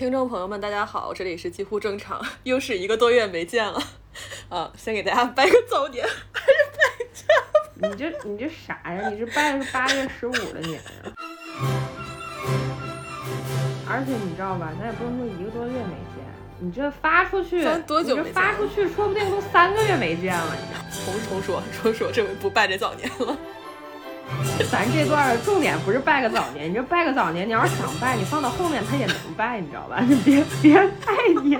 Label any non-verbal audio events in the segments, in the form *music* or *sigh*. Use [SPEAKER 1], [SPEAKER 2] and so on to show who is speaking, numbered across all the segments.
[SPEAKER 1] 听众朋友们，大家好，这里是几乎正常，*laughs* 又是一个多月没见了，*laughs* 啊，先给大家拜个早年，还是拜
[SPEAKER 2] 家？你这你这啥呀？你这拜的是八月十五的年呀？而且你知道吧，咱也不能说一个多月没见，你这发出去，
[SPEAKER 1] 多久
[SPEAKER 2] 没见？发出去，说不定都三个月没见了。你
[SPEAKER 1] 重重说，重说，这回不拜这早年了。
[SPEAKER 2] 咱这段重点不是拜个早年，你这拜个早年，你要是想拜，你放到后面他也能拜，你知道吧？你别别拜年，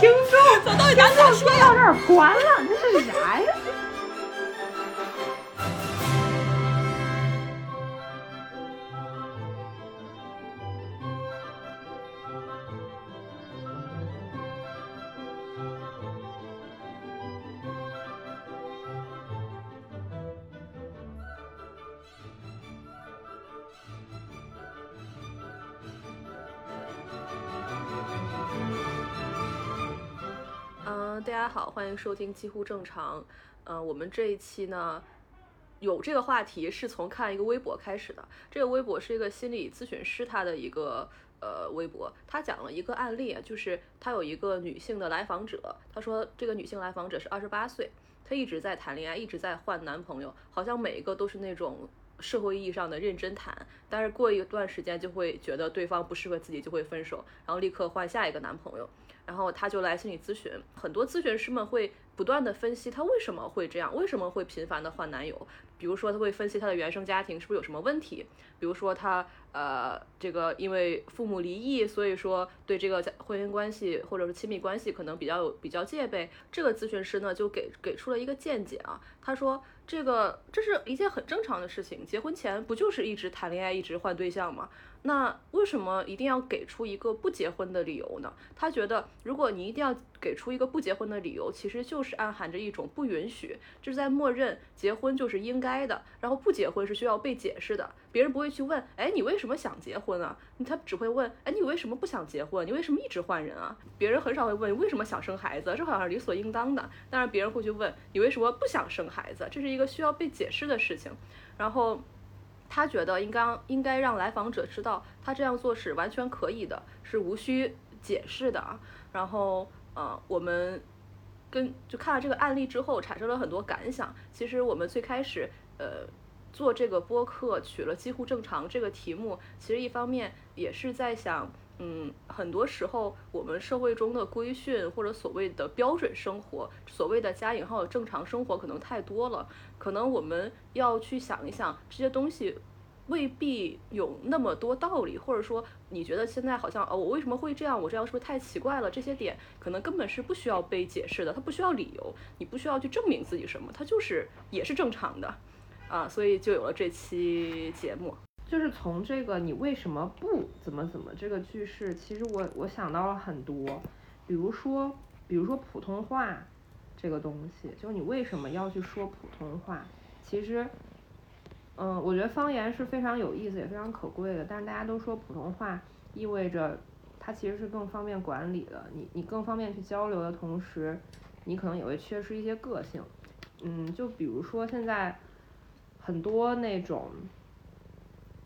[SPEAKER 2] 听众，
[SPEAKER 1] 咱到底咱咋说
[SPEAKER 2] 到这儿关了，这是啥呀？
[SPEAKER 1] 欢迎收听几乎正常。嗯，我们这一期呢，有这个话题是从看一个微博开始的。这个微博是一个心理咨询师他的一个呃微博，他讲了一个案例，就是他有一个女性的来访者，他说这个女性来访者是二十八岁，她一直在谈恋爱，一直在换男朋友，好像每一个都是那种社会意义上的认真谈，但是过一段时间就会觉得对方不适合自己，就会分手，然后立刻换下一个男朋友。然后他就来心理咨询，很多咨询师们会不断的分析他为什么会这样，为什么会频繁的换男友。比如说他会分析他的原生家庭是不是有什么问题，比如说他呃这个因为父母离异，所以说对这个婚姻关系或者是亲密关系可能比较有比较戒备。这个咨询师呢就给给出了一个见解啊，他说这个这是一件很正常的事情，结婚前不就是一直谈恋爱，一直换对象吗？那为什么一定要给出一个不结婚的理由呢？他觉得，如果你一定要给出一个不结婚的理由，其实就是暗含着一种不允许，就是在默认结婚就是应该的，然后不结婚是需要被解释的。别人不会去问，哎，你为什么想结婚啊？他只会问，哎，你为什么不想结婚？你为什么一直换人啊？别人很少会问你为什么想生孩子，这好像是理所应当的。但是，别人会去问你为什么不想生孩子，这是一个需要被解释的事情。然后。他觉得应该应该让来访者知道，他这样做是完全可以的，是无需解释的啊。然后，呃，我们跟就看了这个案例之后，产生了很多感想。其实我们最开始，呃，做这个播客取了几乎正常这个题目，其实一方面也是在想。嗯，很多时候我们社会中的规训或者所谓的标准生活，所谓的加引号的正常生活可能太多了，可能我们要去想一想这些东西未必有那么多道理，或者说你觉得现在好像哦，我为什么会这样？我这样是不是太奇怪了？这些点可能根本是不需要被解释的，它不需要理由，你不需要去证明自己什么，它就是也是正常的啊，所以就有了这期节目。
[SPEAKER 2] 就是从这个你为什么不怎么怎么这个句式，其实我我想到了很多，比如说比如说普通话这个东西，就是你为什么要去说普通话？其实，嗯，我觉得方言是非常有意思也非常可贵的，但是大家都说普通话意味着它其实是更方便管理的，你你更方便去交流的同时，你可能也会缺失一些个性。嗯，就比如说现在很多那种。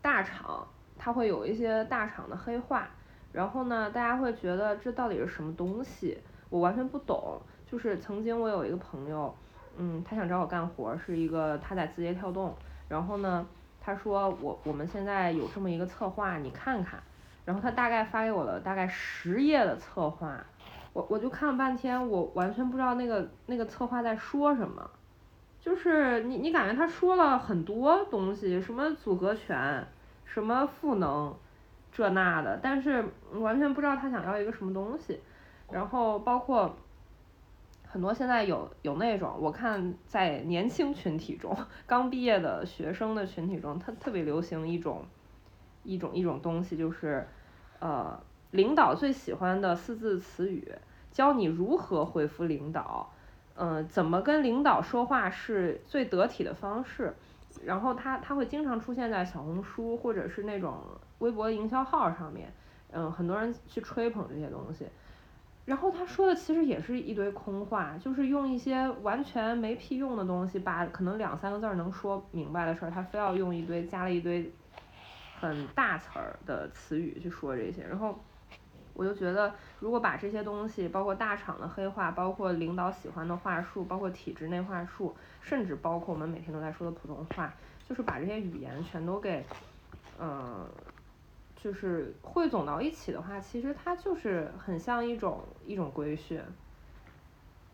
[SPEAKER 2] 大厂，它会有一些大厂的黑话，然后呢，大家会觉得这到底是什么东西？我完全不懂。就是曾经我有一个朋友，嗯，他想找我干活，是一个他在字节跳动，然后呢，他说我我们现在有这么一个策划，你看看，然后他大概发给我了大概十页的策划，我我就看了半天，我完全不知道那个那个策划在说什么，就是你你感觉他说了很多东西，什么组合拳。什么赋能，这那的，但是完全不知道他想要一个什么东西。然后包括很多现在有有那种，我看在年轻群体中，*laughs* 刚毕业的学生的群体中，他特别流行一种一种一种东西，就是呃领导最喜欢的四字词语，教你如何回复领导，嗯，怎么跟领导说话是最得体的方式。然后他他会经常出现在小红书或者是那种微博营销号上面，嗯，很多人去吹捧这些东西。然后他说的其实也是一堆空话，就是用一些完全没屁用的东西，把可能两三个字能说明白的事儿，他非要用一堆加了一堆很大词儿的词语去说这些。然后我就觉得，如果把这些东西，包括大厂的黑话，包括领导喜欢的话术，包括体制内话术，甚至包括我们每天都在说的普通话，就是把这些语言全都给，嗯，就是汇总到一起的话，其实它就是很像一种一种规训。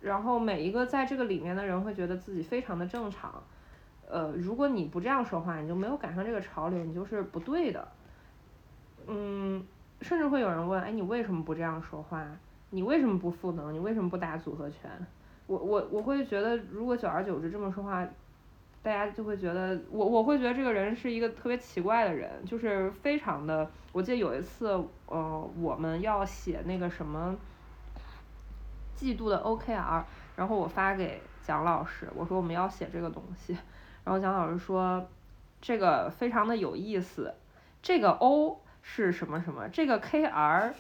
[SPEAKER 2] 然后每一个在这个里面的人会觉得自己非常的正常。呃，如果你不这样说话，你就没有赶上这个潮流，你就是不对的。嗯，甚至会有人问，哎，你为什么不这样说话？你为什么不赋能？你为什么不打组合拳？我我我会觉得，如果久而久之这么说话，大家就会觉得，我我会觉得这个人是一个特别奇怪的人，就是非常的。我记得有一次，呃，我们要写那个什么季度的 OKR，然后我发给蒋老师，我说我们要写这个东西。然后蒋老师说，这个非常的有意思，这个 O 是什么什么，这个 KR，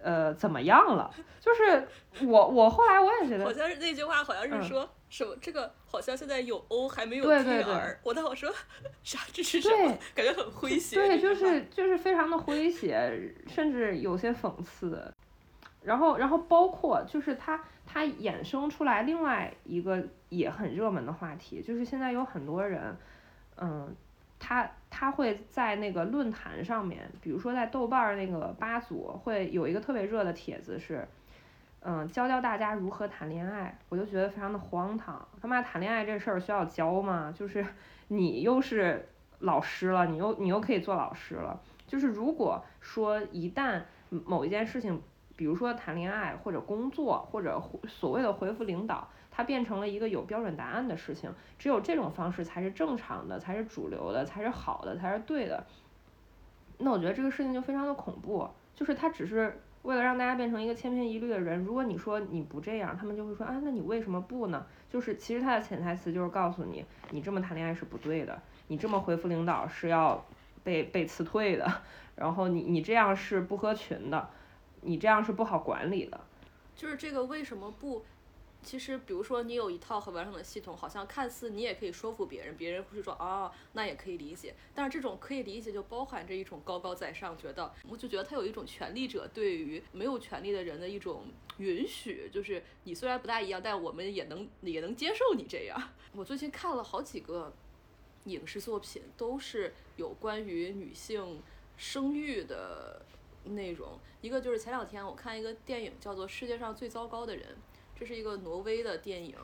[SPEAKER 2] 呃，怎么样了？就是我我后来我也觉得，
[SPEAKER 1] 好像是那句话好像是说什么这个好像现在有 O 还没有
[SPEAKER 2] KR，
[SPEAKER 1] 我倒好说啥这是什么？感觉很诙谐。
[SPEAKER 2] 对，就是就是非常的诙谐，甚至有些讽刺。然后然后包括就是它它衍生出来另外一个。也很热门的话题，就是现在有很多人，嗯，他他会在那个论坛上面，比如说在豆瓣那个吧组，会有一个特别热的帖子是，嗯，教教大家如何谈恋爱，我就觉得非常的荒唐。他妈谈恋爱这事儿需要教吗？就是 *laughs* 你又是老师了，你又你又可以做老师了。就是如果说一旦某一件事情，比如说谈恋爱或者工作或者所谓的回复领导。它变成了一个有标准答案的事情，只有这种方式才是正常的，才是主流的，才是好的，才是对的。那我觉得这个事情就非常的恐怖，就是他只是为了让大家变成一个千篇一律的人。如果你说你不这样，他们就会说啊，那你为什么不呢？就是其实他的潜台词就是告诉你，你这么谈恋爱是不对的，你这么回复领导是要被被辞退的，然后你你这样是不合群的，你这样是不好管理的。
[SPEAKER 1] 就是这个为什么不？其实，比如说你有一套很完整的系统，好像看似你也可以说服别人，别人会说啊，那也可以理解。但是这种可以理解就包含着一种高高在上，觉得我就觉得他有一种权力者对于没有权利的人的一种允许，就是你虽然不大一样，但我们也能也能接受你这样。我最近看了好几个影视作品，都是有关于女性生育的内容。一个就是前两天我看一个电影，叫做《世界上最糟糕的人》。这是一个挪威的电影，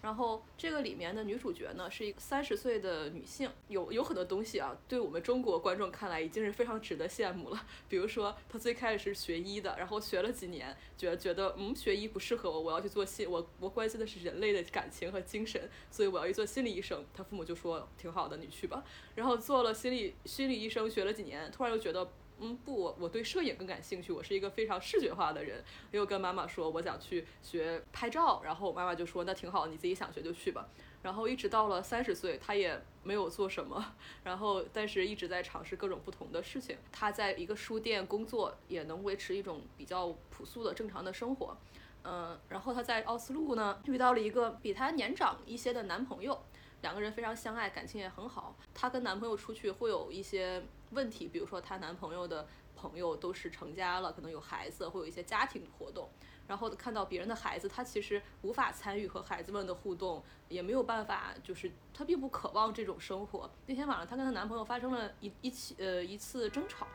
[SPEAKER 1] 然后这个里面的女主角呢是一个三十岁的女性，有有很多东西啊，对我们中国观众看来已经是非常值得羡慕了。比如说她最开始是学医的，然后学了几年，觉觉得嗯学医不适合我，我要去做心，我我关心的是人类的感情和精神，所以我要去做心理医生。她父母就说挺好的，你去吧。然后做了心理心理医生，学了几年，突然又觉得。嗯，不，我我对摄影更感兴趣。我是一个非常视觉化的人。又跟妈妈说我想去学拍照，然后我妈妈就说那挺好，你自己想学就去吧。然后一直到了三十岁，他也没有做什么，*laughs* 然后但是一直在尝试各种不同的事情。他在一个书店工作，也能维持一种比较朴素的正常的生活。嗯，然后他在奥斯陆呢遇到了一个比他年长一些的男朋友，两个人非常相爱，感情也很好。她跟男朋友出去会有一些。问题，比如说她男朋友的朋友都是成家了，可能有孩子，会有一些家庭活动，然后看到别人的孩子，她其实无法参与和孩子们的互动，也没有办法，就是她并不渴望这种生活。那天晚上，她跟她男朋友发生了一一起呃一次争吵，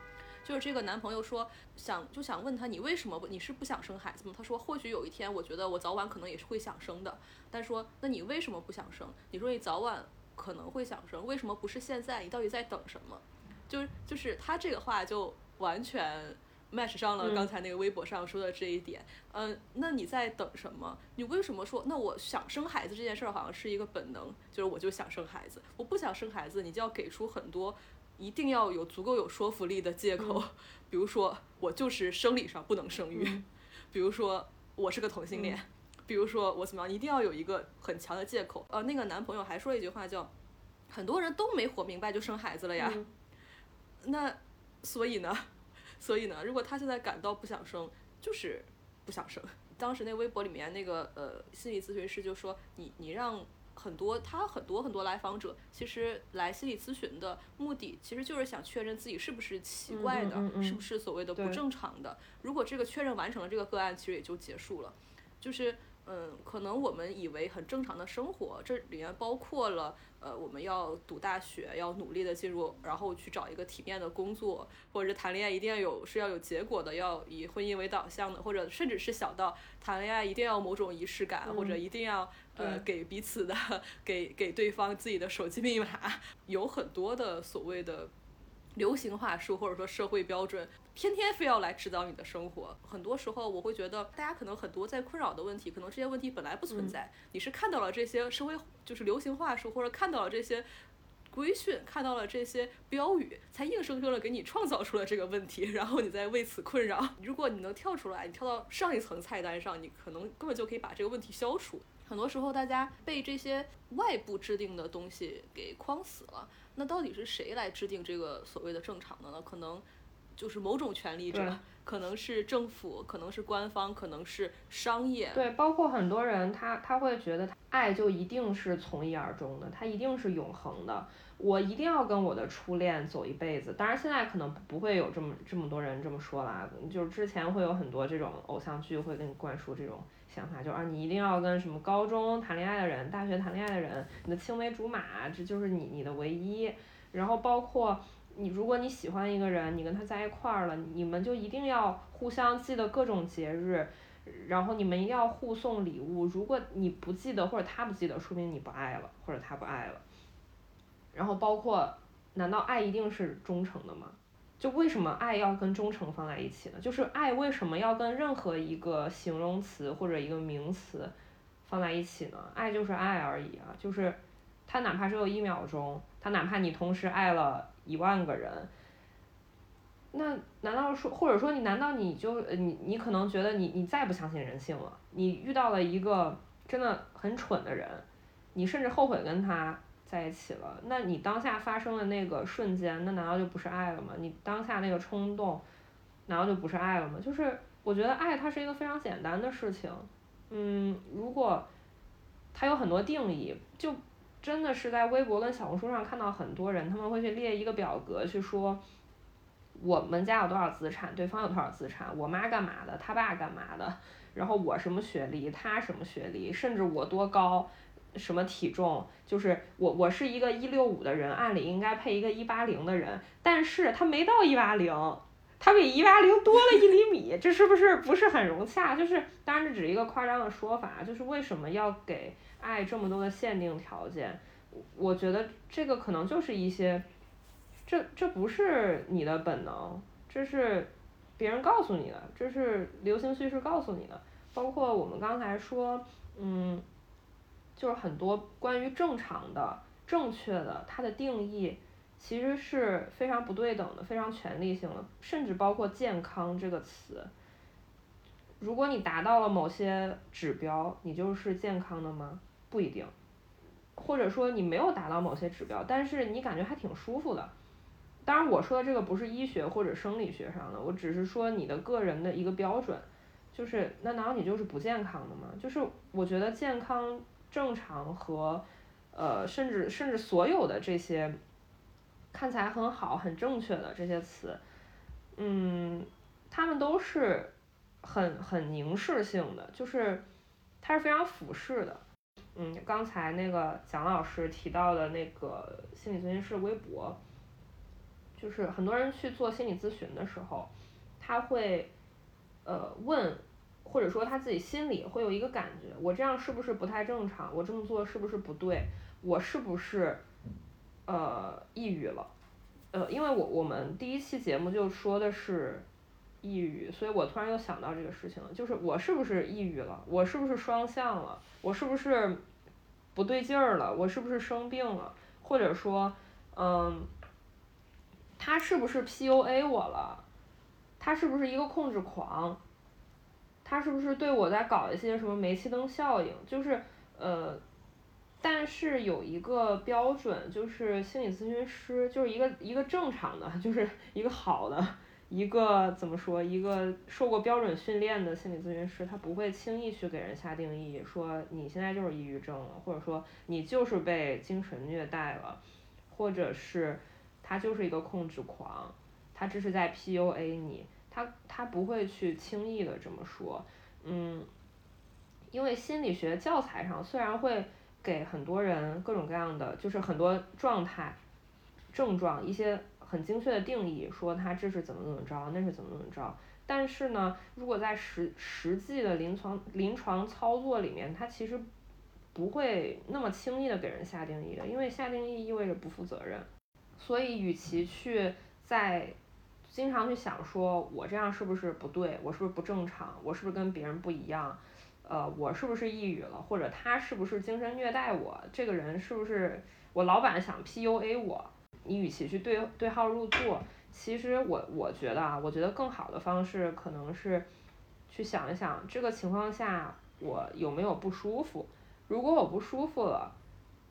[SPEAKER 1] 就是这个男朋友说想就想问他你为什么不你是不想生孩子吗？他说或许有一天我觉得我早晚可能也是会想生的，但说那你为什么不想生？你说你早晚可能会想生，为什么不是现在？你到底在等什么？就就是他这个话就完全 match 上了刚才那个微博上说的这一点，嗯，那你在等什么？你为什么说那我想生孩子这件事儿好像是一个本能，就是我就想生孩子，我不想生孩子，你就要给出很多一定要有足够有说服力的借口，*laughs* 比如说我就是生理上不能生育，*laughs* 比如说我是个同性恋，比如说我怎么样，一定要有一个很强的借口。呃，那个男朋友还说一句话叫，很多人都没活明白就生孩子了呀。那，所以呢，*laughs* 所以呢，如果他现在感到不想生，就是不想生。当时那微博里面那个呃心理咨询师就说，你你让很多他很多很多来访者其实来心理咨询的目的，其实就是想确认自己是不是奇怪的，是不是所谓的不正常的。如果这个确认完成了，这个个案其实也就结束了。就是嗯，可能我们以为很正常的生活，这里面包括了。呃，我们要读大学，要努力的进入，然后去找一个体面的工作，或者是谈恋爱一定要有是要有结果的，要以婚姻为导向的，或者甚至是小到谈恋爱一定要某种仪式感，或者一定要呃给彼此的给给对方自己的手机密码，有很多的所谓的。流行话术或者说社会标准，天天非要来指导你的生活。很多时候，我会觉得大家可能很多在困扰的问题，可能这些问题本来不存在。你是看到了这些社会就是流行话术，或者看到了这些规训，看到了这些标语，才硬生生的给你创造出了这个问题，然后你再为此困扰。如果你能跳出来，你跳到上一层菜单上，你可能根本就可以把这个问题消除。很多时候，大家被这些外部制定的东西给框死了。那到底是谁来制定这个所谓的正常的呢？可能就是某种权利者，可能是政府，可能是官方，可能是商业。
[SPEAKER 2] 对，包括很多人，他他会觉得爱就一定是从一而终的，他一定是永恒的。我一定要跟我的初恋走一辈子。当然，现在可能不会有这么这么多人这么说啦，就是之前会有很多这种偶像剧会给你灌输这种想法，就啊，你一定要跟什么高中谈恋爱的人、大学谈恋爱的人，你的青梅竹马，这就是你你的唯一。然后包括你，如果你喜欢一个人，你跟他在一块儿了，你们就一定要互相记得各种节日，然后你们一定要互送礼物。如果你不记得或者他不记得，说明你不爱了或者他不爱了。然后包括，难道爱一定是忠诚的吗？就为什么爱要跟忠诚放在一起呢？就是爱为什么要跟任何一个形容词或者一个名词放在一起呢？爱就是爱而已啊，就是。他哪怕只有一秒钟，他哪怕你同时爱了一万个人，那难道说，或者说你难道你就你你可能觉得你你再不相信人性了？你遇到了一个真的很蠢的人，你甚至后悔跟他在一起了，那你当下发生的那个瞬间，那难道就不是爱了吗？你当下那个冲动，难道就不是爱了吗？就是我觉得爱它是一个非常简单的事情，嗯，如果它有很多定义，就。真的是在微博跟小红书上看到很多人，他们会去列一个表格，去说我们家有多少资产，对方有多少资产，我妈干嘛的，他爸干嘛的，然后我什么学历，他什么学历，甚至我多高，什么体重，就是我我是一个一六五的人，按理应该配一个一八零的人，但是他没到一八零，他比一八零多了一厘米，这是不是不是很融洽？就是当然这只是一个夸张的说法，就是为什么要给？爱这么多的限定条件，我觉得这个可能就是一些，这这不是你的本能，这是别人告诉你的，这是流行叙事告诉你的。包括我们刚才说，嗯，就是很多关于正常的、正确的，它的定义其实是非常不对等的，非常权力性的，甚至包括健康这个词。如果你达到了某些指标，你就是健康的吗？不一定，或者说你没有达到某些指标，但是你感觉还挺舒服的。当然，我说的这个不是医学或者生理学上的，我只是说你的个人的一个标准，就是那难道你就是不健康的吗？就是我觉得健康、正常和呃，甚至甚至所有的这些看起来很好、很正确的这些词，嗯，他们都是很很凝视性的，就是它是非常俯视的。嗯，刚才那个蒋老师提到的那个心理咨询师微博，就是很多人去做心理咨询的时候，他会呃问，或者说他自己心里会有一个感觉，我这样是不是不太正常？我这么做是不是不对？我是不是呃抑郁了？呃，因为我我们第一期节目就说的是抑郁，所以我突然又想到这个事情了，就是我是不是抑郁了？我是不是双向了？我是不是？不对劲儿了，我是不是生病了？或者说，嗯，他是不是 PUA 我了？他是不是一个控制狂？他是不是对我在搞一些什么煤气灯效应？就是呃，但是有一个标准，就是心理咨询师就是一个一个正常的，就是一个好的一个怎么说？一个受过标准训练的心理咨询师，他不会轻易去给人下定义，说你现在就是抑郁症了，或者说你就是被精神虐待了，或者是他就是一个控制狂，他这是在 PUA 你，他他不会去轻易的这么说，嗯，因为心理学教材上虽然会给很多人各种各样的，就是很多状态、症状一些。很精确的定义，说他这是怎么怎么着，那是怎么怎么着。但是呢，如果在实实际的临床临床操作里面，他其实不会那么轻易的给人下定义的，因为下定义意味着不负责任。所以，与其去在经常去想说我这样是不是不对，我是不是不正常，我是不是跟别人不一样，呃，我是不是抑郁了，或者他是不是精神虐待我，这个人是不是我老板想 PUA 我。你与其去对对号入座，其实我我觉得啊，我觉得更好的方式可能是去想一想这个情况下我有没有不舒服。如果我不舒服了，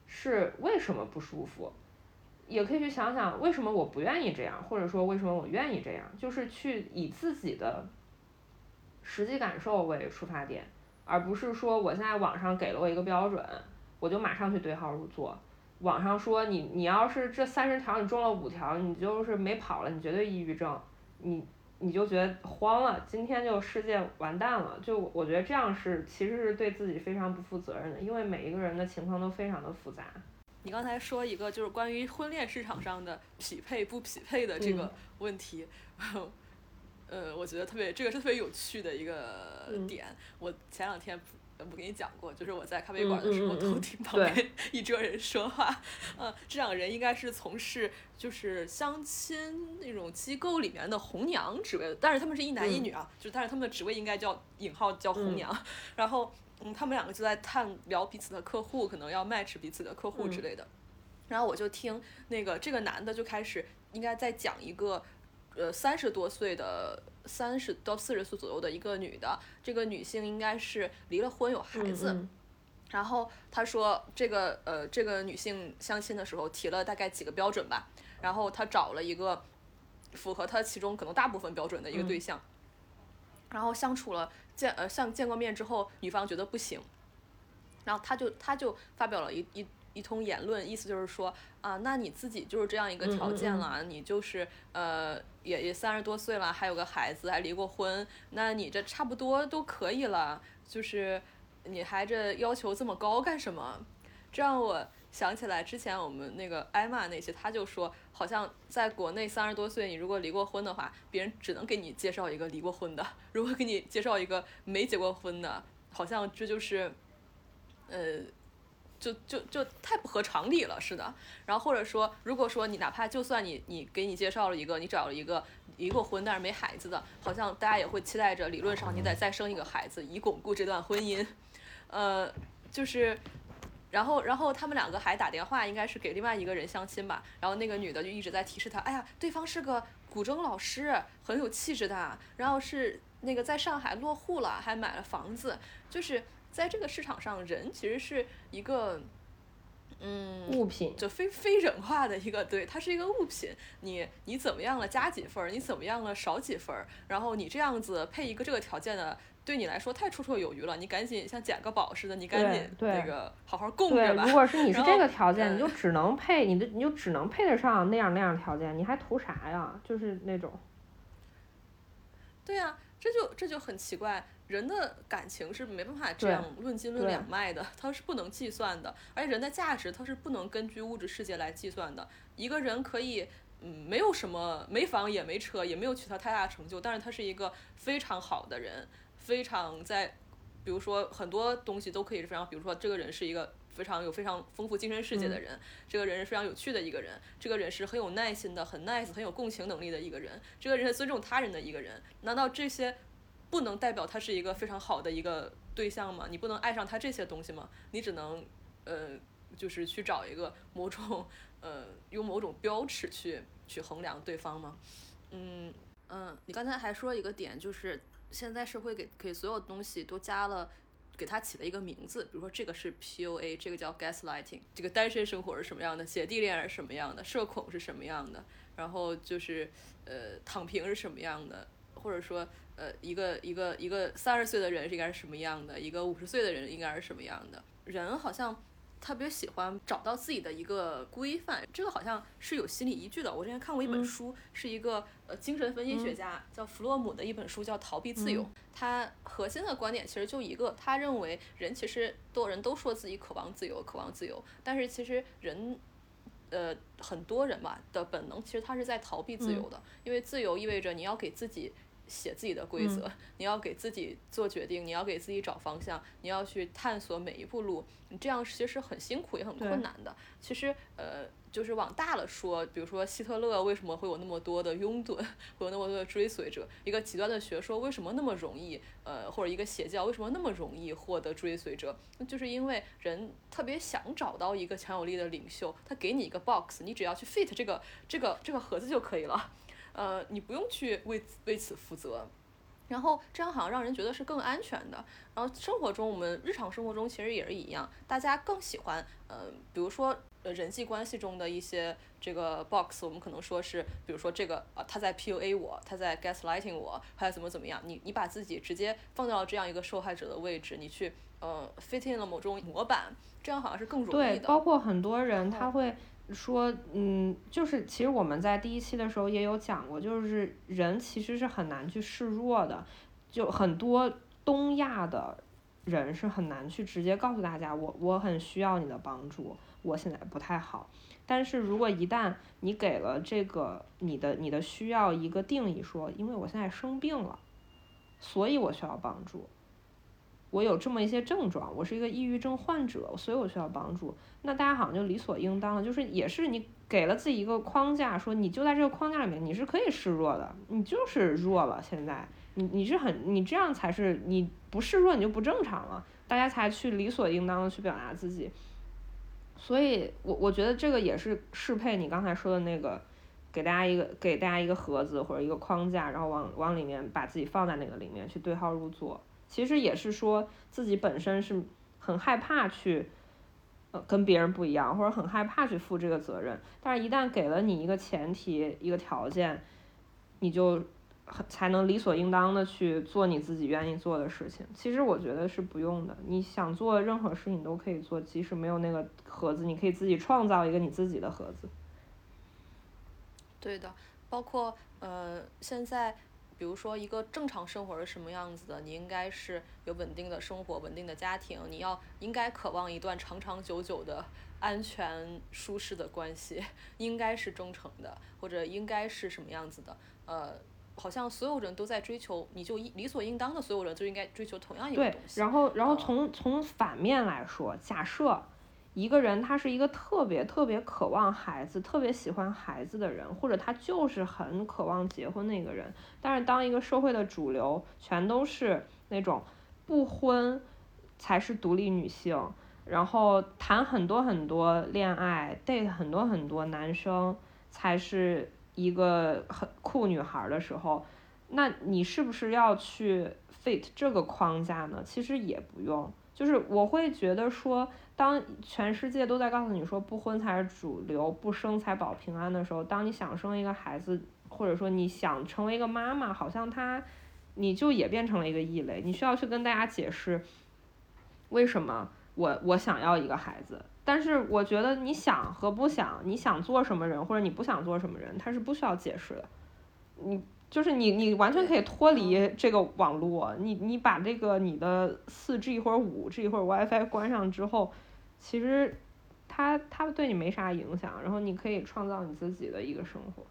[SPEAKER 2] 是为什么不舒服？也可以去想想为什么我不愿意这样，或者说为什么我愿意这样，就是去以自己的实际感受为出发点，而不是说我现在网上给了我一个标准，我就马上去对号入座。网上说你你要是这三十条你中了五条，你就是没跑了，你绝对抑郁症，你你就觉得慌了，今天就世界完蛋了，就我觉得这样是其实是对自己非常不负责任的，因为每一个人的情况都非常的复杂。
[SPEAKER 1] 你刚才说一个就是关于婚恋市场上的匹配不匹配的这个问题，呃，我觉得特别这个是特别有趣的一个点，我前两天。不跟你讲过，就是我在咖啡馆的时候偷听旁边 *laughs* 一桌人说话，嗯，这两个人应该是从事就是相亲那种机构里面的红娘职位的，但是他们是一男一女啊，就但是他们的职位应该叫引号叫红娘，*laughs* 然后嗯，他们两个就在探聊彼此的客户，可能要 match 彼此的客户之类的，然后我就听那个这个男的就开始应该在讲一个呃三十多岁的。三十到四十岁左右的一个女的，这个女性应该是离了婚有孩子，然后他说这个呃这个女性相亲的时候提了大概几个标准吧，然后他找了一个符合他其中可能大部分标准的一个对象，然后相处了见呃像见过面之后，女方觉得不行，然后他就他就发表了一一。一通言论，意思就是说啊，那你自己就是这样一个条件了，你就是呃，也也三十多岁了，还有个孩子，还离过婚，那你这差不多都可以了，就是你还这要求这么高干什么？这让我想起来之前我们那个挨骂那些，他就说，好像在国内三十多岁，你如果离过婚的话，别人只能给你介绍一个离过婚的，*laughs* 如果给你介绍一个没结过婚的，好像这就是，呃。就就就太不合常理了，似的。然后或者说，如果说你哪怕就算你你给你介绍了一个，你找了一个离过婚但是没孩子的，好像大家也会期待着理论上你得再生一个孩子以巩固这段婚姻。呃，就是，然后然后他们两个还打电话，应该是给另外一个人相亲吧。然后那个女的就一直在提示他，哎呀，对方是个古筝老师，很有气质的，然后是那个在上海落户了，还买了房子，就是。在这个市场上，人其实是一个，嗯，
[SPEAKER 2] 物品，
[SPEAKER 1] 就非非人化的一个，对，它是一个物品。你你怎么样了，加几分儿？你怎么样了，少几分儿？然后你这样子配一个这个条件的，对你来说太绰绰有余了。你赶紧像捡个宝似的，你赶紧那个好好供着吧。
[SPEAKER 2] 如果是你是这个条件，你就只能配你的，你就只能配得上那样那样条件，你还图啥呀？就是那种。
[SPEAKER 1] 对呀，这就这就很奇怪。人的感情是没办法这样论斤论两卖的，它是不能计算的。而且人的价值它是不能根据物质世界来计算的。一个人可以，嗯，没有什么，没房也没车，也没有取得太大成就，但是他是一个非常好的人，非常在，比如说很多东西都可以是非常，比如说这个人是一个非常有非常丰富精神世界的人，这个人是非常有趣的一个人，这个人是很有耐心的，很 nice，很有共情能力的一个人，这个人是尊重他人的一个人。难道这些？不能代表他是一个非常好的一个对象吗？你不能爱上他这些东西吗？你只能，呃，就是去找一个某种，呃，用某种标尺去去衡量对方吗？嗯嗯，你刚才还说一个点，就是现在社会给给所有东西都加了给它起了一个名字，比如说这个是 PUA，这个叫 gaslighting，这个单身生活是什么样的，姐弟恋是什么样的，社恐是什么样的，然后就是呃躺平是什么样的，或者说呃一个一个一个三十岁的人应该是什么样的，一个五十岁的人应该是什么样的，人好像。特别喜欢找到自己的一个规范，这个好像是有心理依据的。我之前看过一本书，是一个呃精神分析学家叫弗洛姆的一本书，叫《逃避自由》。他核心的观点其实就一个，他认为人其实多人都说自己渴望自由，渴望自由，但是其实人，呃，很多人吧的本能其实他是在逃避自由的，因为自由意味着你要给自己。写自己的规则，你要给自己做决定，你要给自己找方向，你要去探索每一步路。你这样其实很辛苦，也很困难的。其实，呃，就是往大了说，比如说希特勒为什么会有那么多的拥趸，会有那么多的追随者？一个极端的学说为什么那么容易？呃，或者一个邪教为什么那么容易获得追随者？那就是因为人特别想找到一个强有力的领袖，他给你一个 box，你只要去 fit 这个这个这个盒子就可以了。呃，你不用去为为此负责，然后这样好像让人觉得是更安全的。然后生活中，我们日常生活中其实也是一样，大家更喜欢，呃，比如说呃人际关系中的一些这个 box，我们可能说是，比如说这个啊他在 PUA 我，他在 gaslighting 我，还有怎么怎么样，你你把自己直接放到这样一个受害者的位置，你去呃 fit in 了某种模板，这样好像是更容易
[SPEAKER 2] 的。对，包括很多人他会。说，嗯，就是其实我们在第一期的时候也有讲过，就是人其实是很难去示弱的，就很多东亚的人是很难去直接告诉大家，我我很需要你的帮助，我现在不太好。但是如果一旦你给了这个你的你的需要一个定义，说因为我现在生病了，所以我需要帮助。我有这么一些症状，我是一个抑郁症患者，所以我需要帮助。那大家好像就理所应当了，就是也是你给了自己一个框架，说你就在这个框架里面，你是可以示弱的，你就是弱了。现在你你是很你这样才是你不示弱你就不正常了，大家才去理所应当的去表达自己。所以我我觉得这个也是适配你刚才说的那个，给大家一个给大家一个盒子或者一个框架，然后往往里面把自己放在那个里面去对号入座。其实也是说自己本身是很害怕去，呃，跟别人不一样，或者很害怕去负这个责任。但是，一旦给了你一个前提、一个条件，你就才能理所应当的去做你自己愿意做的事情。其实我觉得是不用的，你想做任何事情都可以做，即使没有那个盒子，你可以自己创造一个你自己的盒子。
[SPEAKER 1] 对的，包括呃，现在。比如说，一个正常生活是什么样子的？你应该是有稳定的生活、稳定的家庭，你要应该渴望一段长长久久的安全舒适的关系，应该是忠诚的，或者应该是什么样子的？呃，好像所有人都在追求，你就理所应当的，所有人就应该追求同样一个东
[SPEAKER 2] 西。对，然后，然后从从反面来说，假设。一个人，他是一个特别特别渴望孩子、特别喜欢孩子的人，或者他就是很渴望结婚的一个人。但是，当一个社会的主流全都是那种不婚才是独立女性，然后谈很多很多恋爱、date 很多很多男生才是一个很酷女孩的时候，那你是不是要去 fit 这个框架呢？其实也不用，就是我会觉得说。当全世界都在告诉你说不婚才是主流，不生才保平安的时候，当你想生一个孩子，或者说你想成为一个妈妈，好像他，你就也变成了一个异类，你需要去跟大家解释，为什么我我想要一个孩子。但是我觉得你想和不想，你想做什么人或者你不想做什么人，他是不需要解释的。你就是你，你完全可以脱离这个网络，你你把这个你的四 G 或者五 G 或者 WiFi 关上之后。其实，他他对你没啥影响，然后你可以创造你自己的一个生活。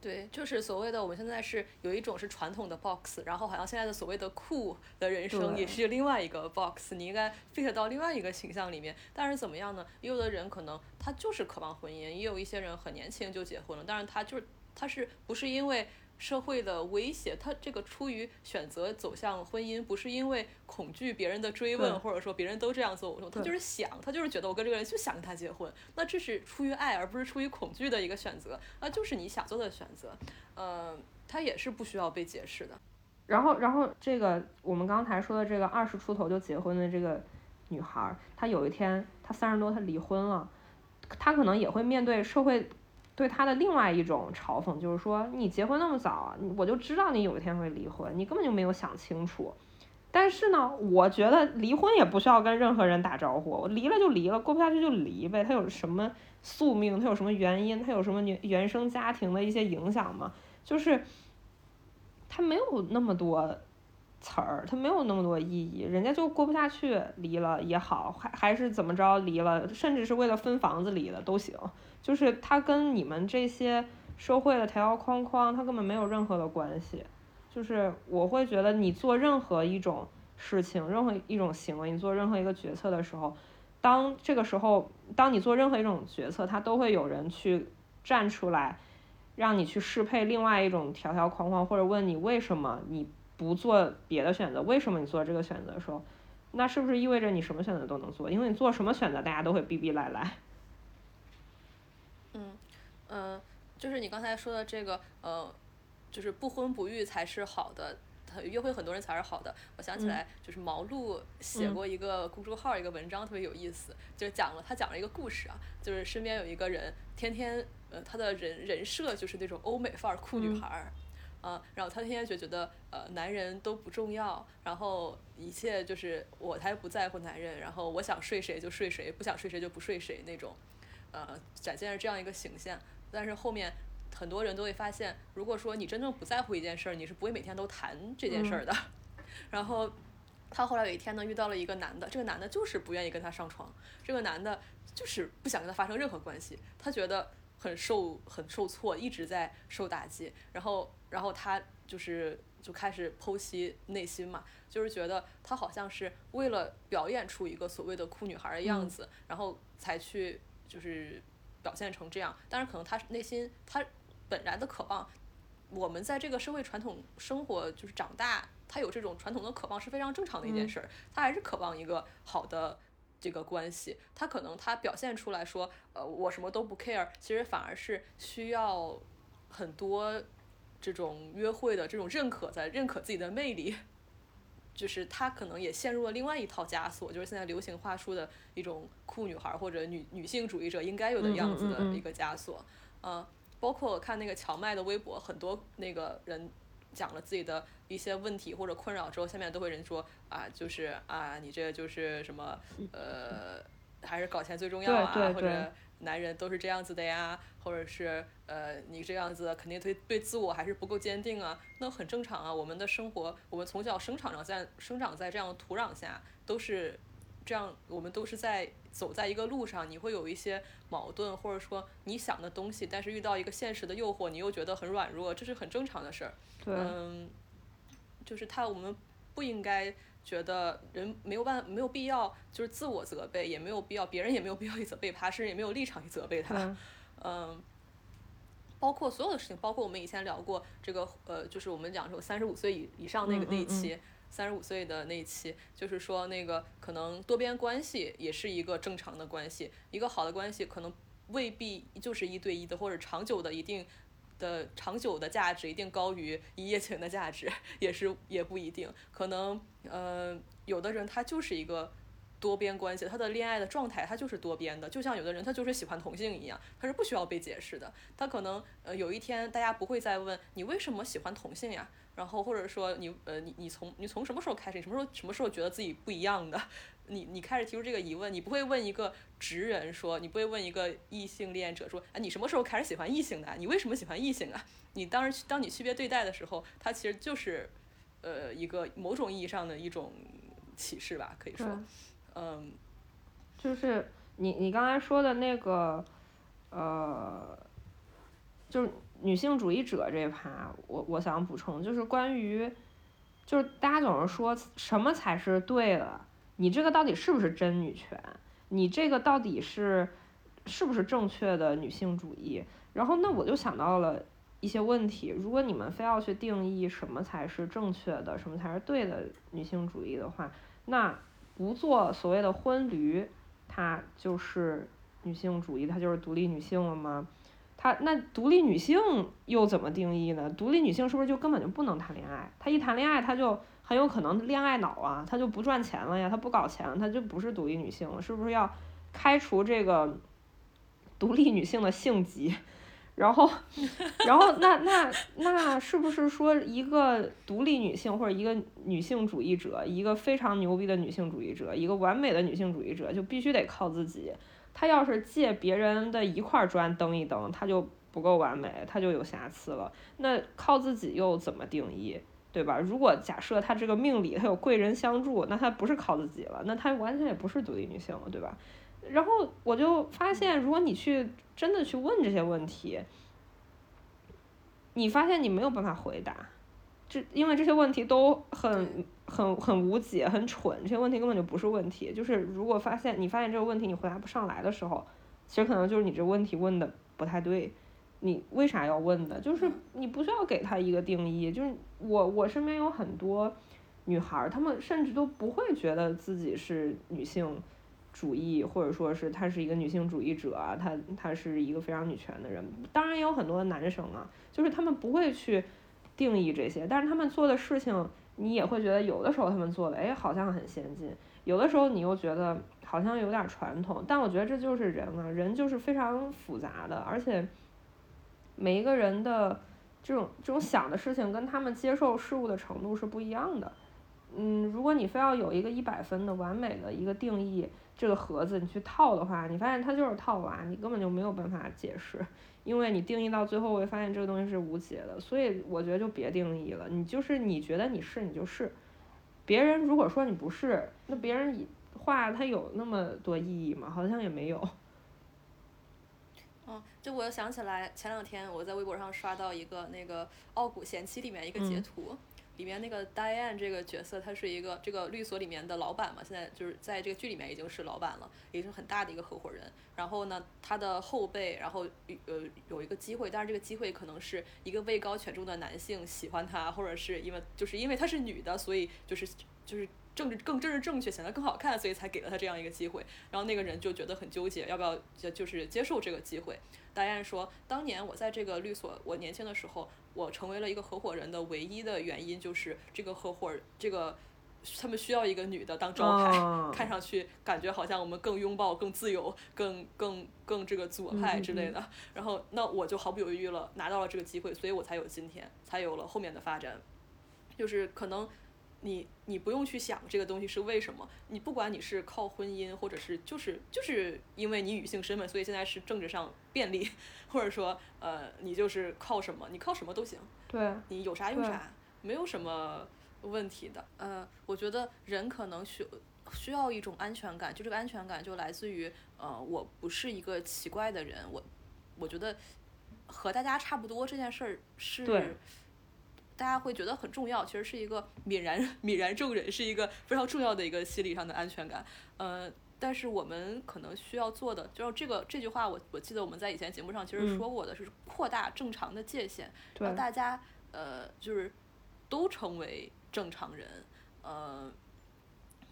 [SPEAKER 1] 对，就是所谓的我们现在是有一种是传统的 box，然后好像现在的所谓的酷的人生也是另外一个 box，你应该 fit 到另外一个形象里面。但是怎么样呢？也有的人可能他就是渴望婚姻，也有一些人很年轻就结婚了，但是他就是他是不是因为？社会的威胁，他这个出于选择走向婚姻，不是因为恐惧别人的追问，或者说别人都这样做，他就是想，他就是觉得我跟这个人就想跟他结婚，那这是出于爱，而不是出于恐惧的一个选择，那就是你想做的选择，呃，他也是不需要被解释的。
[SPEAKER 2] 然后，然后这个我们刚才说的这个二十出头就结婚的这个女孩，她有一天她三十多，她离婚了，她可能也会面对社会对他的另外一种嘲讽，就是说你结婚那么早，我就知道你有一天会离婚，你根本就没有想清楚。但是呢，我觉得离婚也不需要跟任何人打招呼，我离了就离了，过不下去就离呗。他有什么宿命？他有什么原因？他有什么原原生家庭的一些影响吗？就是。他没有那么多词儿，他没有那么多意义，人家就过不下去，离了也好，还还是怎么着离了，甚至是为了分房子离了都行，就是他跟你们这些社会的条条框框，他根本没有任何的关系。就是我会觉得你做任何一种事情，任何一种行为，你做任何一个决策的时候，当这个时候，当你做任何一种决策，他都会有人去站出来。让你去适配另外一种条条框框，或者问你为什么你不做别的选择？为什么你做这个选择的时候，那是不是意味着你什么选择都能做？因为你做什么选择，大家都会逼逼赖赖。
[SPEAKER 1] 嗯嗯，就是你刚才说的这个，呃，就是不婚不育才是好的。约会很多人才是好的。我想起来，就是毛路写过一个公众号，一个文章特别有意思，就是讲了他讲了一个故事啊，就是身边有一个人，天天呃他的人人设就是那种欧美范儿酷女孩儿，啊，然后他天天就觉得呃男人都不重要，然后一切就是我才不在乎男人，然后我想睡谁就睡谁，不想睡谁就不睡谁那种，呃，展现了这样一个形象，但是后面。很多人都会发现，如果说你真正不在乎一件事儿，你是不会每天都谈这件事儿的。*laughs* 然后他后来有一天呢，遇到了一个男的，这个男的就是不愿意跟他上床，这个男的就是不想跟他发生任何关系，他觉得很受很受挫，一直在受打击。然后，然后他就是就开始剖析内心嘛，就是觉得她好像是为了表演出一个所谓的酷女孩的样子，然后才去就是表现成这样。但是可能他内心他。本来的渴望，我们在这个社会传统生活就是长大，他有这种传统的渴望是非常正常的一件事儿。他还是渴望一个好的这个关系。他可能他表现出来说，呃，我什么都不 care，其实反而是需要很多这种约会的这种认可，在认可自己的魅力。就是她可能也陷入了另外一套枷锁，就是现在流行话术的一种酷女孩或者女女性主义者应该有的样子的一个枷锁，嗯。包括我看那个乔麦的微博，很多那个人讲了自己的一些问题或者困扰之后，下面都会人说啊，就是啊，你这就是什么呃，还是搞钱最重要啊，或者男人都是这样子的呀，或者是呃，你这样子肯定对对自我还是不够坚定啊，那很正常啊。我们的生活，我们从小生长在生长在这样的土壤下，都是这样，我们都是在。走在一个路上，你会有一些矛盾，或者说你想的东西，但是遇到一个现实的诱惑，你又觉得很软弱，这是很正常的事儿。嗯，就是他，我们不应该觉得人没有办没有必要就是自我责备，也没有必要别人也没有必要去责备他，甚至也没有立场去责备他。*laughs* 嗯，包括所有的事情，包括我们以前聊过这个，呃，就是我们讲说三十五岁以以上那个那一期。三十五岁的那一期，就是说那个可能多边关系也是一个正常的关系，一个好的关系可能未必就是一对一的，或者长久的一定的长久的价值一定高于一夜情的价值，*laughs* 也是也不一定，可能呃有的人他就是一个。多边关系，他的恋爱的状态，他就是多边的，就像有的人他就是喜欢同性一样，他是不需要被解释的。他可能呃有一天大家不会再问你为什么喜欢同性呀，然后或者说你呃你你从你从什么时候开始，你什么时候什么时候觉得自己不一样的，你你开始提出这个疑问，你不会问一个直人说，你不会问一个异性恋者说，啊你什么时候开始喜欢异性的？你为什么喜欢异性啊？你当时当你区别对待的时候，它其实就是呃一个某种意义上的一种启示吧，可以说。嗯，
[SPEAKER 2] 就是你你刚才说的那个，呃，就是女性主义者这一趴，我我想补充，就是关于，就是大家总是说什么才是对的，你这个到底是不是真女权？你这个到底是是不是正确的女性主义？然后那我就想到了一些问题，如果你们非要去定义什么才是正确的，什么才是对的女性主义的话，那。不做所谓的婚驴，她就是女性主义，她就是独立女性了吗？她那独立女性又怎么定义呢？独立女性是不是就根本就不能谈恋爱？她一谈恋爱，她就很有可能恋爱脑啊，她就不赚钱了呀，她不搞钱了，她就不是独立女性了，是不是要开除这个独立女性的性级？*laughs* 然后，*laughs* 然后那那那是不是说一个独立女性或者一个女性主义者，一个非常牛逼的女性主义者，一个完美的女性主义者，就必须得靠自己？她要是借别人的一块砖蹬一蹬，她就不够完美，她就有瑕疵了。那靠自己又怎么定义，对吧？如果假设她这个命里她有贵人相助，那她不是靠自己了，那她完全也不是独立女性了，对吧？然后我就发现，如果你去真的去问这些问题，你发现你没有办法回答，这因为这些问题都很很很无解、很蠢，这些问题根本就不是问题。就是如果发现你发现这个问题你回答不上来的时候，其实可能就是你这问题问的不太对。你为啥要问的？就是你不需要给他一个定义。就是我我身边有很多女孩儿，她们甚至都不会觉得自己是女性。主义，或者说是她是一个女性主义者啊，他他是一个非常女权的人。当然也有很多男生啊，就是他们不会去定义这些，但是他们做的事情，你也会觉得有的时候他们做的，哎，好像很先进；有的时候你又觉得好像有点传统。但我觉得这就是人啊，人就是非常复杂的，而且每一个人的这种这种想的事情跟他们接受事物的程度是不一样的。嗯，如果你非要有一个一百分的完美的一个定义。这个盒子你去套的话，你发现它就是套娃，你根本就没有办法解释，因为你定义到最后会发现这个东西是无解的，所以我觉得就别定义了，你就是你觉得你是你就是，别人如果说你不是，那别人话他有那么多意义吗？好像也没有。
[SPEAKER 1] 嗯，就我又想起来前两天我在微博上刷到一个那个《傲骨贤妻》里面一个截图。里面那个 Diane 这个角色，他是一个这个律所里面的老板嘛，现在就是在这个剧里面已经是老板了，也是很大的一个合伙人。然后呢，他的后辈，然后呃有一个机会，但是这个机会可能是一个位高权重的男性喜欢他，或者是因为就是因为她是女的，所以就是就是政治更政治正确，显得更好看，所以才给了他这样一个机会。然后那个人就觉得很纠结，要不要就就是接受这个机会。Diane 说，当年我在这个律所，我年轻的时候。我成为了一个合伙人的唯一的原因就是这个合伙这个他们需要一个女的当招牌，看上去感觉好像我们更拥抱、更自由、更更更这个左派之类的。然后那我就毫不犹豫了，拿到了这个机会，所以我才有今天，才有了后面的发展。就是可能你你不用去想这个东西是为什么，你不管你是靠婚姻，或者是就是就是因为你女性身份，所以现在是政治上便利。或者说，呃，你就是靠什么？你靠什么都行。
[SPEAKER 2] 对，
[SPEAKER 1] 你有啥用啥，没有什么问题的。呃，我觉得人可能需需要一种安全感，就这个安全感就来自于，呃，我不是一个奇怪的人。我我觉得和大家差不多这件事儿是，大家会觉得很重要。其实是一个泯然 *laughs* 泯然众人，是一个非常重要的一个心理上的安全感。呃。但是我们可能需要做的，就是这个这句话，我我记得我们在以前节目上其实说过的是扩大正常的界限，让大家呃就是都成为正常人，呃，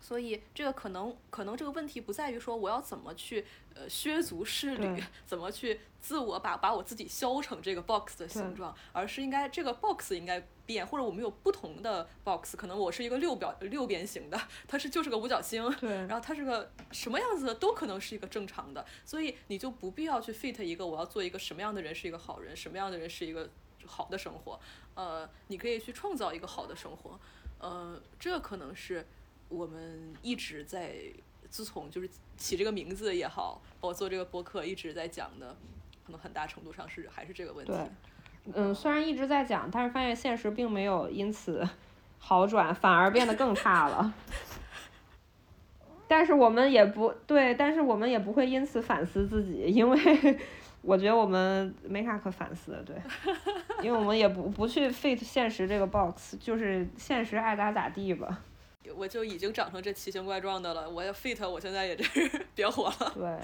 [SPEAKER 1] 所以这个可能可能这个问题不在于说我要怎么去呃削足适履，怎么去自我把把我自己削成这个 box 的形状，而是应该这个 box 应该。变或者我们有不同的 box，可能我是一个六表六边形的，它是就是个五角星，
[SPEAKER 2] 对，
[SPEAKER 1] 然后它是个什么样子的都可能是一个正常的，所以你就不必要去 fit 一个我要做一个什么样的人是一个好人，什么样的人是一个好的生活，呃，你可以去创造一个好的生活，呃，这可能是我们一直在自从就是起这个名字也好，包括做这个播客一直在讲的，可能很大程度上是还是这个问题。
[SPEAKER 2] 嗯，虽然一直在讲，但是发现现实并没有因此好转，反而变得更差了。但是我们也不对，但是我们也不会因此反思自己，因为我觉得我们没啥可反思的，对，*laughs* 因为我们也不不去 fit 现实这个 box，就是现实爱咋咋地吧。
[SPEAKER 1] 我就已经长成这奇形怪状的了，我要 fit，我现在也真是 *laughs* 别活了。
[SPEAKER 2] 对，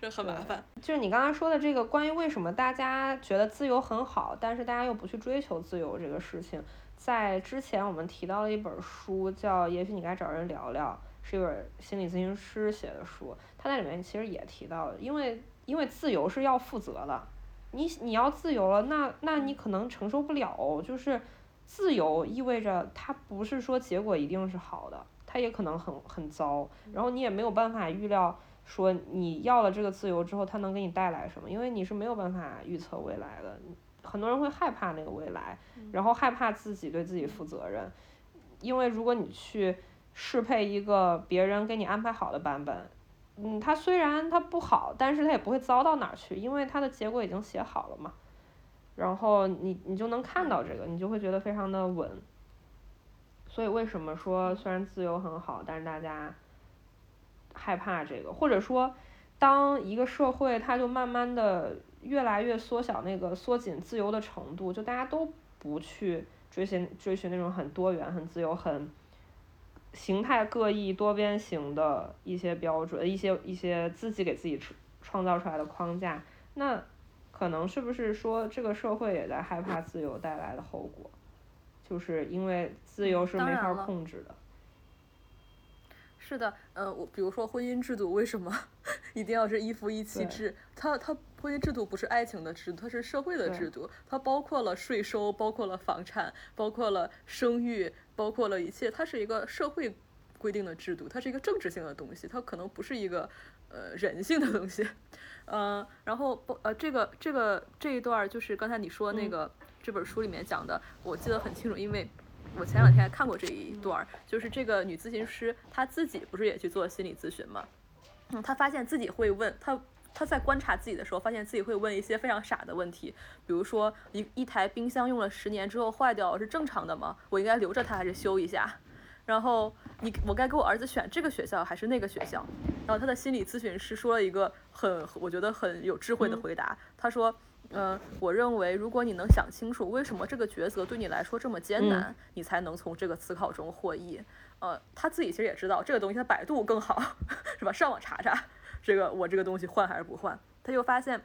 [SPEAKER 1] 这很麻烦。
[SPEAKER 2] 就是你刚刚说的这个关于为什么大家觉得自由很好，但是大家又不去追求自由这个事情，在之前我们提到了一本书，叫《也许你该找人聊聊》，是一本心理咨询师写的书，他在里面其实也提到，因为因为自由是要负责的，你你要自由了，那那你可能承受不了，就是自由意味着它不是说结果一定是好的，它也可能很很糟，然后你也没有办法预料说你要了这个自由之后，它能给你带来什么，因为你是没有办法预测未来的。很多人会害怕那个未来，然后害怕自己对自己负责任，因为如果你去适配一个别人给你安排好的版本。嗯，它虽然它不好，但是它也不会糟到哪儿去，因为它的结果已经写好了嘛。然后你你就能看到这个，你就会觉得非常的稳。所以为什么说虽然自由很好，但是大家害怕这个，或者说当一个社会它就慢慢的越来越缩小那个缩紧自由的程度，就大家都不去追寻追寻那种很多元、很自由、很。形态各异、多边形的一些标准，一些一些自己给自己创造出来的框架，那可能是不是说这个社会也在害怕自由带来的后果？就是因为自由是没法控制的。
[SPEAKER 1] 是的，呃，我比如说婚姻制度为什么 *laughs* 一定要是一夫一妻制？它它婚姻制度不是爱情的制度，它是社会的制度，它包括了税收，包括了房产，包括了生育。包括了一切，它是一个社会规定的制度，它是一个政治性的东西，它可能不是一个呃人性的东西，嗯，*laughs* 然后不呃这个这个这一段就是刚才你说那个这本书里面讲的，我记得很清楚，因为我前两天还看过这一段，就是这个女咨询师她自己不是也去做心理咨询吗，嗯，她发现自己会问她。她在观察自己的时候，发现自己会问一些非常傻的问题，比如说一一台冰箱用了十年之后坏掉是正常的吗？我应该留着它还是修一下？然后你我该给我儿子选这个学校还是那个学校？然后他的心理咨询师说了一个很我觉得很有智慧的回答，他说，嗯，我认为如果你能想清楚为什么这个抉择对你来说这么艰难，你才能从这个思考中获益。呃，他自己其实也知道这个东西，他百度更好，*laughs* 是吧？上网查查。这个我这个东西换还是不换？他就发现，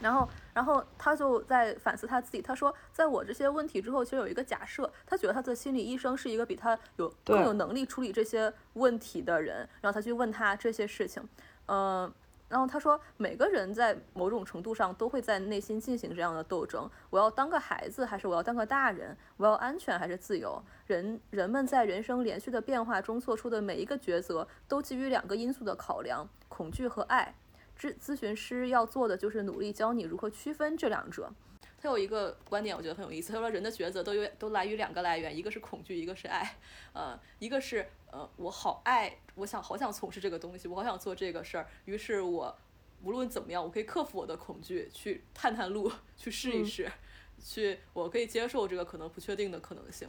[SPEAKER 1] 然后然后他就在反思他自己。他说，在我这些问题之后，其实有一个假设，他觉得他的心理医生是一个比他有更有能力处理这些问题的人。然后他去问他这些事情，嗯。然后他说，每个人在某种程度上都会在内心进行这样的斗争：我要当个孩子，还是我要当个大人？我要安全还是自由？人人们在人生连续的变化中做出的每一个抉择，都基于两个因素的考量：恐惧和爱。咨咨询师要做的就是努力教你如何区分这两者。他有一个观点，我觉得很有意思。他说，人的抉择都有都来于两个来源，一个是恐惧，一个是爱。呃，一个是呃，我好爱，我想好想从事这个东西，我好想做这个事儿。于是我无论怎么样，我可以克服我的恐惧，去探探路，去试一试，去我可以接受这个可能不确定的可能性。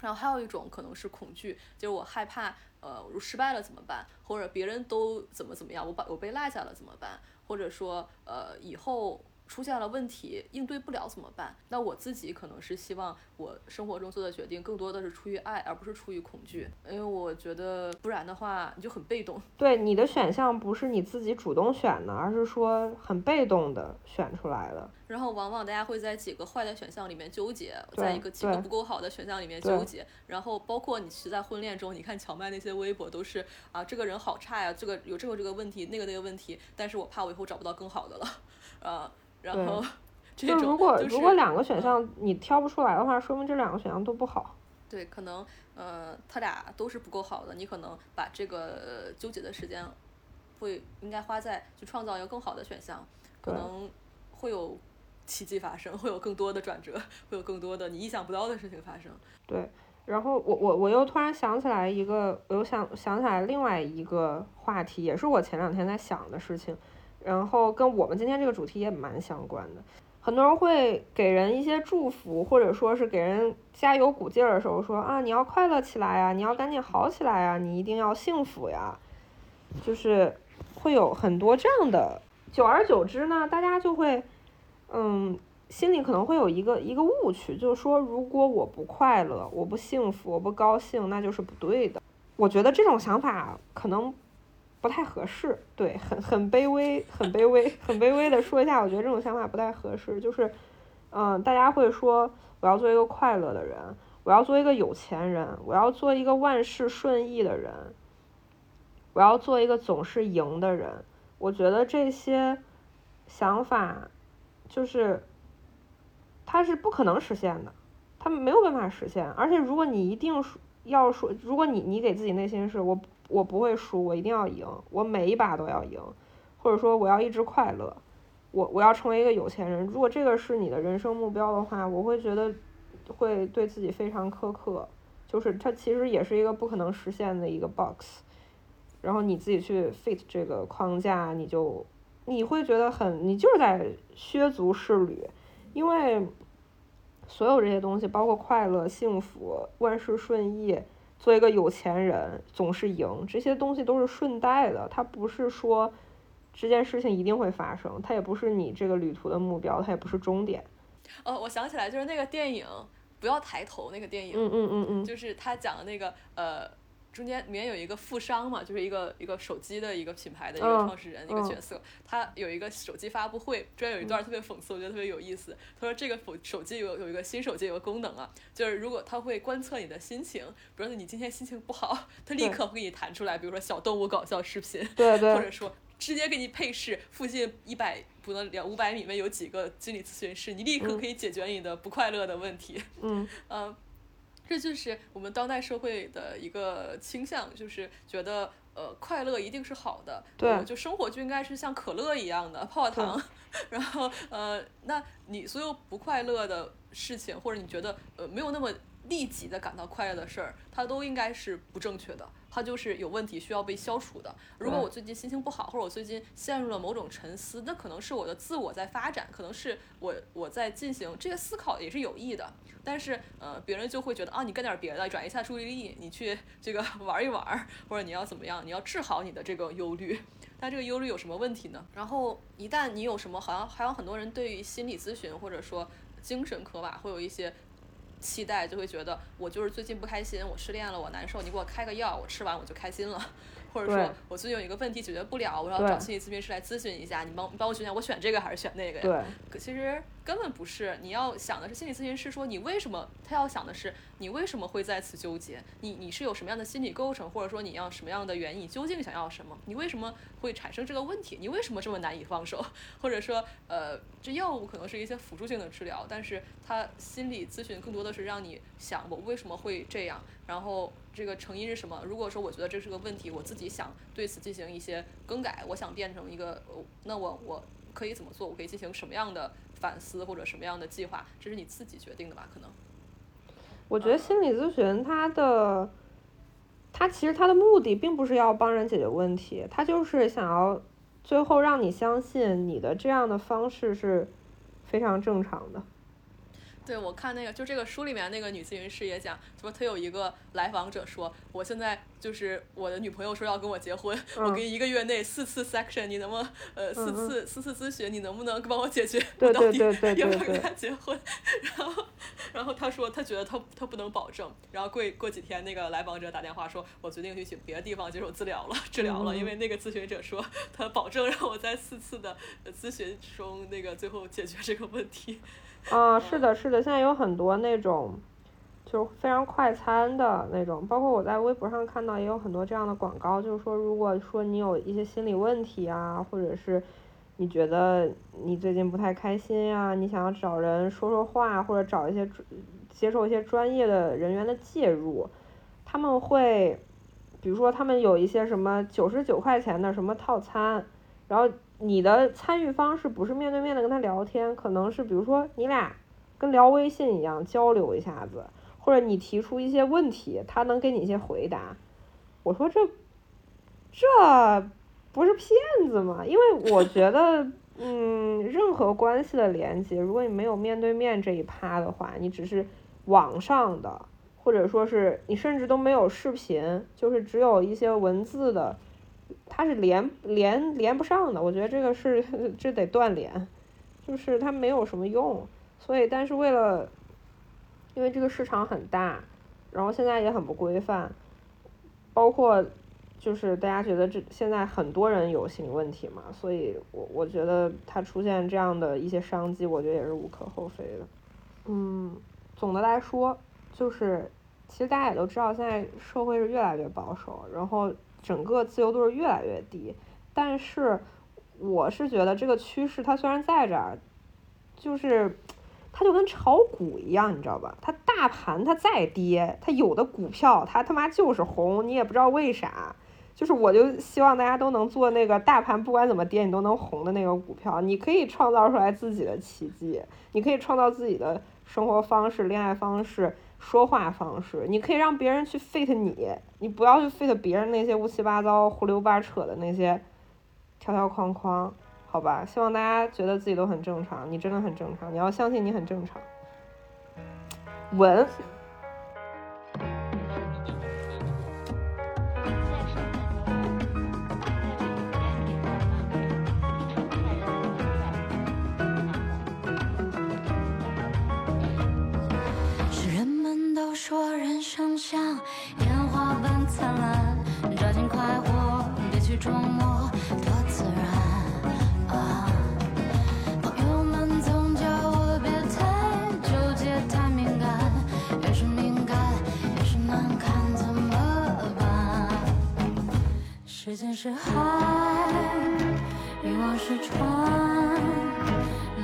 [SPEAKER 1] 然后还有一种可能是恐惧，就是我害怕，呃，我失败了怎么办？或者别人都怎么怎么样，我把我被落下了怎么办？或者说，呃，以后。出现了问题，应对不了怎么办？那我自己可能是希望我生活中做的决定更多的是出于爱，而不是出于恐惧，因为我觉得不然的话你就很被动。
[SPEAKER 2] 对，你的选项不是你自己主动选的，而是说很被动的选出来的。
[SPEAKER 1] 然后往往大家会在几个坏的选项里面纠结，在一个几个不够好的选项里面纠结。然后包括你是在婚恋中，你看乔麦那些微博都是啊，这个人好差呀，这个有这个这个问题，那个那个问题，但是我怕我以后找不到更好的了，*laughs* 呃。然后，就
[SPEAKER 2] 如果如果两个选项你挑不出来的话，说明这两个选项都不好。
[SPEAKER 1] 对，可能呃，他俩都是不够好的。你可能把这个纠结的时间，会应该花在去创造一个更好的选项，可能会有奇迹发生，会有更多的转折，会有更多的你意想不到的事情发生。
[SPEAKER 2] 对，然后我我我又突然想起来一个，我又想想起来另外一个话题，也是我前两天在想的事情。然后跟我们今天这个主题也蛮相关的，很多人会给人一些祝福，或者说是给人加油鼓劲儿的时候说啊，你要快乐起来呀，你要赶紧好起来呀，你一定要幸福呀，就是会有很多这样的，久而久之呢，大家就会，嗯，心里可能会有一个一个误区，就是说如果我不快乐，我不幸福，我不高兴，那就是不对的。我觉得这种想法可能。不太合适，对，很很卑微，很卑微，很卑微的说一下，我觉得这种想法不太合适。就是，嗯，大家会说我要做一个快乐的人，我要做一个有钱人，我要做一个万事顺意的人，我要做一个总是赢的人。我觉得这些想法就是它是不可能实现的，它没有办法实现。而且如果你一定说要说，如果你你给自己内心是我我不会输，我一定要赢，我每一把都要赢，或者说我要一直快乐，我我要成为一个有钱人。如果这个是你的人生目标的话，我会觉得会对自己非常苛刻。就是它其实也是一个不可能实现的一个 box，然后你自己去 fit 这个框架，你就你会觉得很，你就是在削足适履，因为所有这些东西，包括快乐、幸福、万事顺意，做一个有钱人总是赢，这些东西都是顺带的，它不是说这件事情一定会发生，它也不是你这个旅途的目标，它也不是终点。
[SPEAKER 1] 哦，我想起来，就是那个电影。不要抬头那个电影，
[SPEAKER 2] 嗯嗯嗯嗯，
[SPEAKER 1] 就是他讲的那个呃，中间里面有一个富商嘛，就是一个一个手机的一个品牌的一个创始人一个角色，他有一个手机发布会，中间有一段特别讽刺，我觉得特别有意思。他说这个手手机有有一个新手机有个功能啊，就是如果他会观测你的心情，比如说你今天心情不好，他立刻会给你弹出来，比如说小动物搞笑视频，
[SPEAKER 2] 对对，
[SPEAKER 1] 或者说。直接给你配饰，附近一百不能两五百米内有几个心理咨询室，你立刻可以解决你的不快乐的问题。
[SPEAKER 2] 嗯 *laughs*
[SPEAKER 1] 嗯，这就是我们当代社会的一个倾向，就是觉得呃快乐一定是好的，
[SPEAKER 2] 对，
[SPEAKER 1] 就生活就应该是像可乐一样的泡泡糖。*laughs* 然后呃，那你所有不快乐的事情，或者你觉得呃没有那么立即的感到快乐的事儿，它都应该是不正确的。它就是有问题，需要被消除的。如果我最近心情不好，或者我最近陷入了某种沉思，那可能是我的自我在发展，可能是我我在进行这个思考也是有益的。但是呃，别人就会觉得啊，你干点别的，转移一下注意力，你去这个 *laughs* 玩一玩，或者你要怎么样，你要治好你的这个忧虑。但这个忧虑有什么问题呢？然后一旦你有什么，好像还有很多人对于心理咨询或者说精神科吧，会有一些。期待就会觉得我就是最近不开心，我失恋了，我难受，你给我开个药，我吃完我就开心了。或者说我最近有一个问题解决不了，我要找心理咨询师来咨询一下，你帮你帮我选选，我选这个还是选那个
[SPEAKER 2] 呀？
[SPEAKER 1] 对，其实根本不是，你要想的是心理咨询师说你为什么，他要想的是你为什么会在此纠结，你你是有什么样的心理构成，或者说你要什么样的原因，你究竟想要什么，你为什么会产生这个问题，你为什么这么难以放手，*laughs* 或者说呃，这药物可能是一些辅助性的治疗，但是他心理咨询更多的是让你想我为什么会这样，然后。这个成因是什么？如果说我觉得这是个问题，我自己想对此进行一些更改，我想变成一个，那我我可以怎么做？我可以进行什么样的反思或者什么样的计划？这是你自己决定的吧？可能。
[SPEAKER 2] 我觉得心理咨询它的，它其实它的目的并不是要帮人解决问题，它就是想要最后让你相信你的这样的方式是非常正常的。
[SPEAKER 1] 对，我看那个，就这个书里面那个女咨询师也讲，说她有一个来访者说，我现在就是我的女朋友说要跟我结婚，我给你一个月内四次 section，你能不能呃四次四次咨询，你能不能帮我解决？我到底要不要跟他结婚？*laughs* 然后然后他说他觉得他他不能保证，然后过过几天那个来访者打电话说，我决定去别的地方接受治疗了，治疗了，因为那个咨询者说他保证让我在四次的咨询中那个最后解决这个问题。
[SPEAKER 2] 啊，是的，是的，现在有很多那种，就是非常快餐的那种，包括我在微博上看到也有很多这样的广告，就是说，如果说你有一些心理问题啊，或者是你觉得你最近不太开心啊，你想要找人说说话，或者找一些接受一些专业的人员的介入，他们会，比如说他们有一些什么九十九块钱的什么套餐，然后。你的参与方式不是面对面的跟他聊天，可能是比如说你俩跟聊微信一样交流一下子，或者你提出一些问题，他能给你一些回答。我说这这不是骗子吗？因为我觉得，嗯，任何关系的连接，如果你没有面对面这一趴的话，你只是网上的，或者说是你甚至都没有视频，就是只有一些文字的。它是连连连不上的，我觉得这个是 *laughs* 这得断连，就是它没有什么用。所以，但是为了，因为这个市场很大，然后现在也很不规范，包括就是大家觉得这现在很多人有心理问题嘛，所以我我觉得它出现这样的一些商机，我觉得也是无可厚非的。嗯，总的来说，就是其实大家也都知道，现在社会是越来越保守，然后。整个自由度是越来越低，但是我是觉得这个趋势它虽然在这儿，就是它就跟炒股一样，你知道吧？它大盘它再跌，它有的股票它他妈就是红，你也不知道为啥。就是我就希望大家都能做那个大盘不管怎么跌你都能红的那个股票。你可以创造出来自己的奇迹，你可以创造自己的生活方式、恋爱方式、说话方式。你可以让别人去 fit 你，你不要去 fit 别人那些乌七八糟、胡溜八扯的那些条条框框，好吧？希望大家觉得自己都很正常，你真的很正常，你要相信你很正常。稳。
[SPEAKER 3] 说人生像烟花般灿烂，抓紧快活，别去琢磨多自然。啊，朋友们总叫我别太纠结，太敏感，越是敏感越是难看，怎么办？时间是海，欲望是船，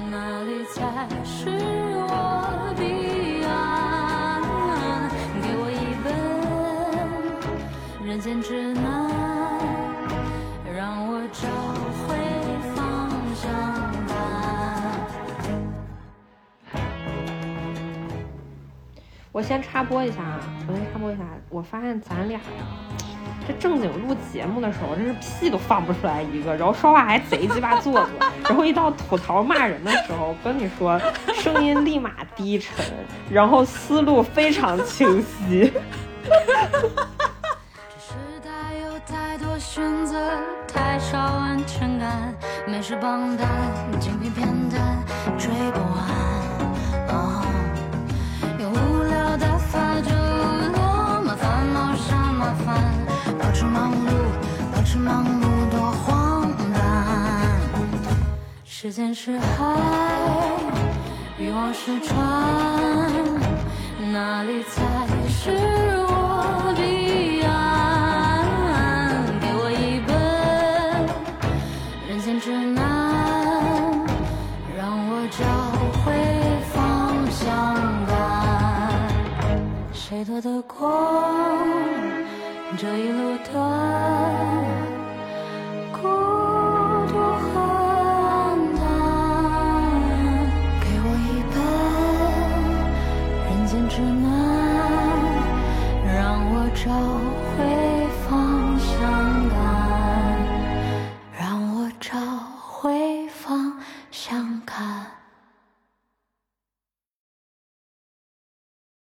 [SPEAKER 3] 哪里才是我人间指南，让我找回方向感。
[SPEAKER 2] 我先插播一下啊，我先插播一下，我发现咱俩呀，这正经录节目的时候，真是屁都放不出来一个，然后说话还贼鸡巴做作，然后一到吐槽骂人的时候，跟你说，声音立马低沉，然后思路非常清晰。
[SPEAKER 3] 哈哈哈哈美食榜单、精品片段追不完。用无聊打发着无聊，麻烦冒上麻烦，保持忙碌，保持忙碌多荒诞。时间是海，欲望是船，哪里才是谁夺得光？这一路的